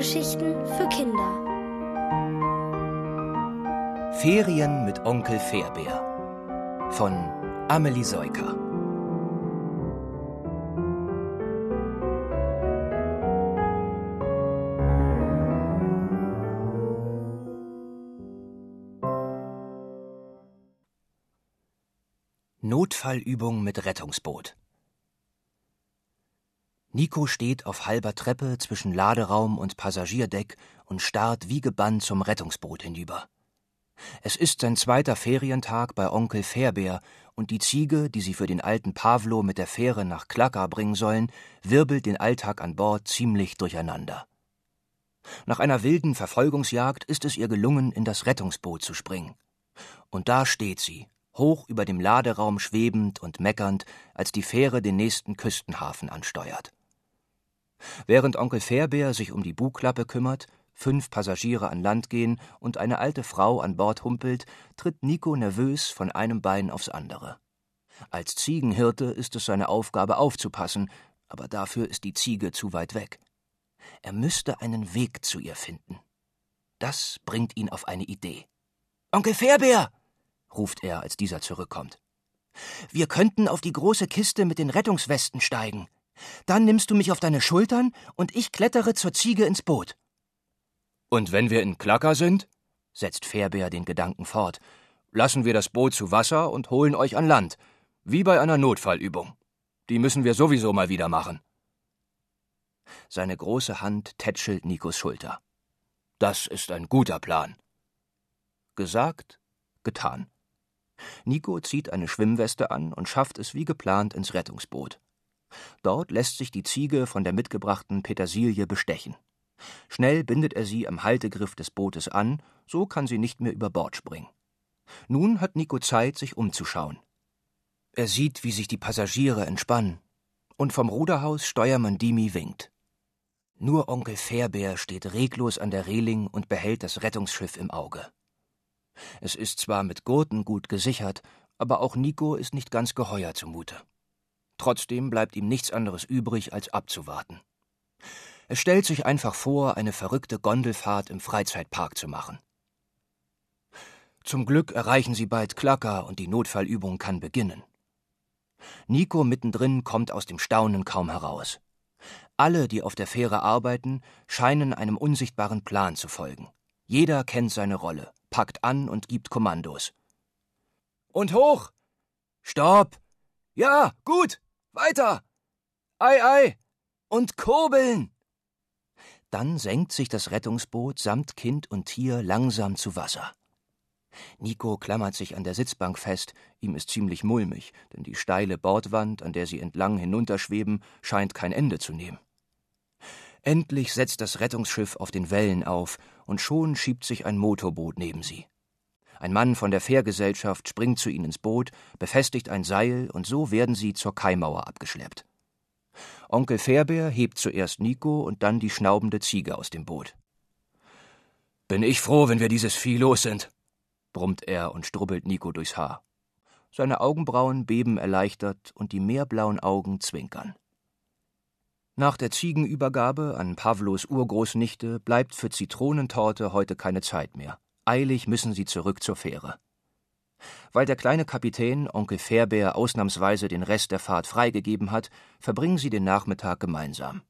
Hörgeschichten für Kinder. Ferien mit Onkel Fairbär von Amelie Seuker. Notfallübung mit Rettungsboot. Nico steht auf halber Treppe zwischen Laderaum und Passagierdeck und starrt wie gebannt zum Rettungsboot hinüber. Es ist sein zweiter Ferientag bei Onkel Fairbär und die Ziege, die sie für den alten Pavlo mit der Fähre nach Klaka bringen sollen, wirbelt den Alltag an Bord ziemlich durcheinander. Nach einer wilden Verfolgungsjagd ist es ihr gelungen, in das Rettungsboot zu springen. Und da steht sie, hoch über dem Laderaum schwebend und meckernd, als die Fähre den nächsten Küstenhafen ansteuert. Während Onkel Fairbär sich um die Bugklappe kümmert, fünf Passagiere an Land gehen und eine alte Frau an Bord humpelt, tritt Nico nervös von einem Bein aufs andere. Als Ziegenhirte ist es seine Aufgabe aufzupassen, aber dafür ist die Ziege zu weit weg. Er müsste einen Weg zu ihr finden. Das bringt ihn auf eine Idee. Onkel Fairbär! ruft er, als dieser zurückkommt. Wir könnten auf die große Kiste mit den Rettungswesten steigen. Dann nimmst du mich auf deine Schultern und ich klettere zur Ziege ins Boot. Und wenn wir in Klacker sind, setzt Fairbär den Gedanken fort, lassen wir das Boot zu Wasser und holen euch an Land, wie bei einer Notfallübung. Die müssen wir sowieso mal wieder machen. Seine große Hand tätschelt Nikos Schulter. Das ist ein guter Plan. Gesagt, getan. Nico zieht eine Schwimmweste an und schafft es wie geplant ins Rettungsboot. Dort lässt sich die Ziege von der mitgebrachten Petersilie bestechen. Schnell bindet er sie am Haltegriff des Bootes an, so kann sie nicht mehr über Bord springen. Nun hat Nico Zeit, sich umzuschauen. Er sieht, wie sich die Passagiere entspannen, und vom Ruderhaus Steuermann Dimi winkt. Nur Onkel Fairbär steht reglos an der Reling und behält das Rettungsschiff im Auge. Es ist zwar mit Gurten gut gesichert, aber auch Nico ist nicht ganz geheuer zumute. Trotzdem bleibt ihm nichts anderes übrig, als abzuwarten. Es stellt sich einfach vor, eine verrückte Gondelfahrt im Freizeitpark zu machen. Zum Glück erreichen sie bald Klacker und die Notfallübung kann beginnen. Nico mittendrin kommt aus dem Staunen kaum heraus. Alle, die auf der Fähre arbeiten, scheinen einem unsichtbaren Plan zu folgen. Jeder kennt seine Rolle, packt an und gibt Kommandos. Und hoch! Stopp! Ja, gut! Weiter! Ei, ei! Und kurbeln! Dann senkt sich das Rettungsboot samt Kind und Tier langsam zu Wasser. Nico klammert sich an der Sitzbank fest, ihm ist ziemlich mulmig, denn die steile Bordwand, an der sie entlang hinunterschweben, scheint kein Ende zu nehmen. Endlich setzt das Rettungsschiff auf den Wellen auf, und schon schiebt sich ein Motorboot neben sie. Ein Mann von der Fährgesellschaft springt zu ihnen ins Boot, befestigt ein Seil, und so werden sie zur Kaimauer abgeschleppt. Onkel Fairbär hebt zuerst Nico und dann die schnaubende Ziege aus dem Boot. Bin ich froh, wenn wir dieses Vieh los sind, brummt er und strubbelt Nico durchs Haar. Seine Augenbrauen beben erleichtert und die meerblauen Augen zwinkern. Nach der Ziegenübergabe an Pavlos Urgroßnichte bleibt für Zitronentorte heute keine Zeit mehr. Eilig müssen sie zurück zur Fähre. Weil der kleine Kapitän Onkel Fairbär ausnahmsweise den Rest der Fahrt freigegeben hat, verbringen sie den Nachmittag gemeinsam.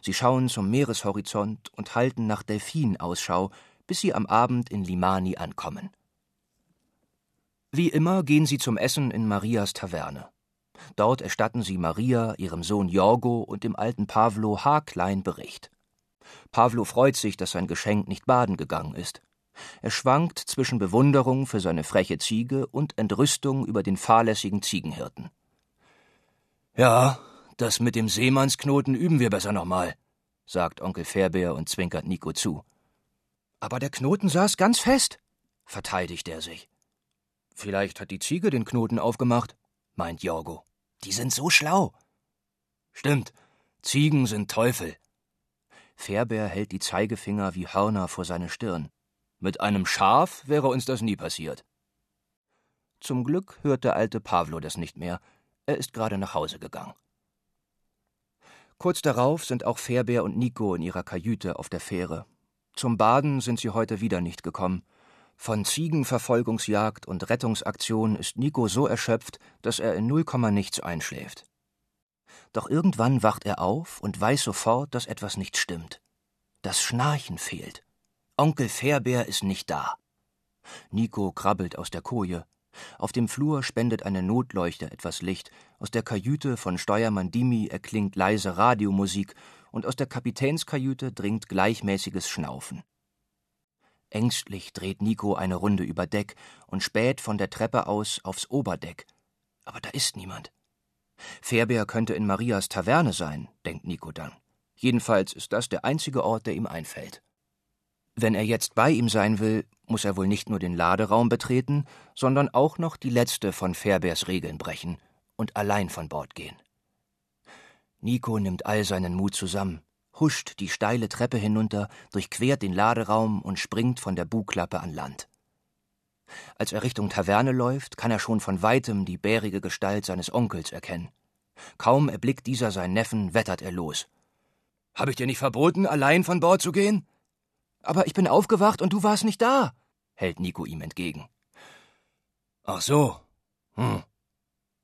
Sie schauen zum Meereshorizont und halten nach Delfin Ausschau, bis sie am Abend in Limani ankommen. Wie immer gehen sie zum Essen in Marias Taverne. Dort erstatten sie Maria, ihrem Sohn Jorgo und dem alten Pavlo haarklein Bericht. Pavlo freut sich, dass sein Geschenk nicht baden gegangen ist. Er schwankt zwischen Bewunderung für seine freche Ziege und Entrüstung über den fahrlässigen Ziegenhirten. Ja, das mit dem Seemannsknoten üben wir besser nochmal, sagt Onkel Fairbär und zwinkert Nico zu. Aber der Knoten saß ganz fest, verteidigt er sich. Vielleicht hat die Ziege den Knoten aufgemacht, meint Jorgo. Die sind so schlau. Stimmt, Ziegen sind Teufel. Fairbär hält die Zeigefinger wie Hörner vor seine Stirn. Mit einem Schaf wäre uns das nie passiert. Zum Glück hört der alte Pavlo das nicht mehr. Er ist gerade nach Hause gegangen. Kurz darauf sind auch Fährbär und Nico in ihrer Kajüte auf der Fähre. Zum Baden sind sie heute wieder nicht gekommen. Von Ziegenverfolgungsjagd und Rettungsaktion ist Nico so erschöpft, dass er in null Komma nichts einschläft. Doch irgendwann wacht er auf und weiß sofort, dass etwas nicht stimmt. Das Schnarchen fehlt. Onkel Fährbär ist nicht da. Nico krabbelt aus der Koje. Auf dem Flur spendet eine Notleuchte etwas Licht. Aus der Kajüte von Steuermann Dimi erklingt leise Radiomusik und aus der Kapitänskajüte dringt gleichmäßiges Schnaufen. Ängstlich dreht Nico eine Runde über Deck und späht von der Treppe aus aufs Oberdeck. Aber da ist niemand. Fährbär könnte in Marias Taverne sein, denkt Nico dann. Jedenfalls ist das der einzige Ort, der ihm einfällt. Wenn er jetzt bei ihm sein will, muss er wohl nicht nur den Laderaum betreten, sondern auch noch die letzte von Fährbärs Regeln brechen und allein von Bord gehen. Nico nimmt all seinen Mut zusammen, huscht die steile Treppe hinunter, durchquert den Laderaum und springt von der Bugklappe an Land. Als er Richtung Taverne läuft, kann er schon von weitem die bärige Gestalt seines Onkels erkennen. Kaum erblickt dieser seinen Neffen, wettert er los. Hab ich dir nicht verboten, allein von Bord zu gehen? Aber ich bin aufgewacht und du warst nicht da, hält Nico ihm entgegen. Ach so. Hm.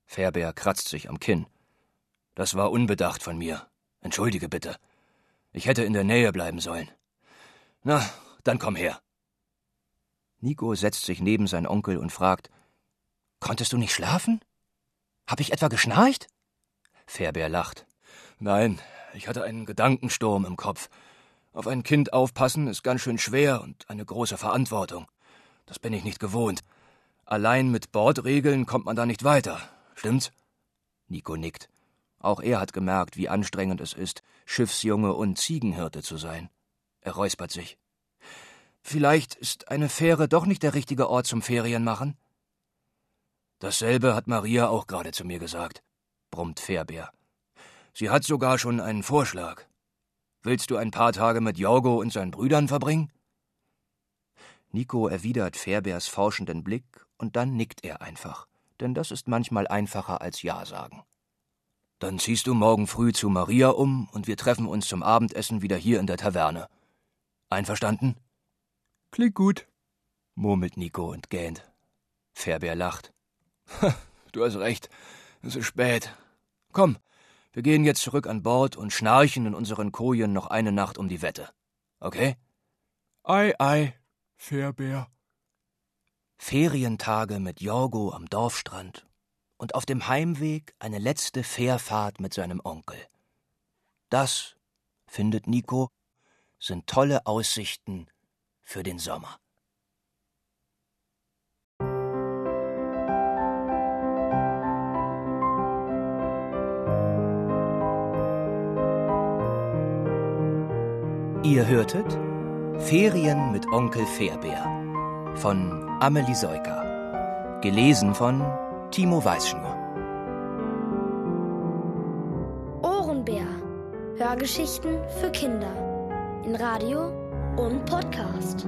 Fährbär kratzt sich am Kinn. Das war unbedacht von mir. Entschuldige bitte. Ich hätte in der Nähe bleiben sollen. Na, dann komm her. Nico setzt sich neben seinen Onkel und fragt: Konntest du nicht schlafen? Hab ich etwa geschnarcht? Fährbär lacht. Nein, ich hatte einen Gedankensturm im Kopf. Auf ein Kind aufpassen ist ganz schön schwer und eine große Verantwortung. Das bin ich nicht gewohnt. Allein mit Bordregeln kommt man da nicht weiter. Stimmt's? Nico nickt. Auch er hat gemerkt, wie anstrengend es ist, Schiffsjunge und Ziegenhirte zu sein. Er räuspert sich. Vielleicht ist eine Fähre doch nicht der richtige Ort zum Ferienmachen? Dasselbe hat Maria auch gerade zu mir gesagt, brummt Fährbär. Sie hat sogar schon einen Vorschlag. Willst du ein paar Tage mit Jorgo und seinen Brüdern verbringen? Nico erwidert Fährbärs forschenden Blick und dann nickt er einfach, denn das ist manchmal einfacher als Ja sagen. Dann ziehst du morgen früh zu Maria um und wir treffen uns zum Abendessen wieder hier in der Taverne. Einverstanden? Klingt gut, murmelt Nico und gähnt. Fährbär lacht. Du hast recht, es ist spät. Komm, wir gehen jetzt zurück an Bord und schnarchen in unseren Kojen noch eine Nacht um die Wette. Okay? Ei, ei, Fährbär. Ferientage mit Jorgo am Dorfstrand und auf dem Heimweg eine letzte Fährfahrt mit seinem Onkel. Das, findet Nico, sind tolle Aussichten für den Sommer. Ihr hörtet Ferien mit Onkel Fairbär von Amelie Seuker. Gelesen von Timo Weißschnur. Ohrenbär. Hörgeschichten für Kinder. In Radio und Podcast.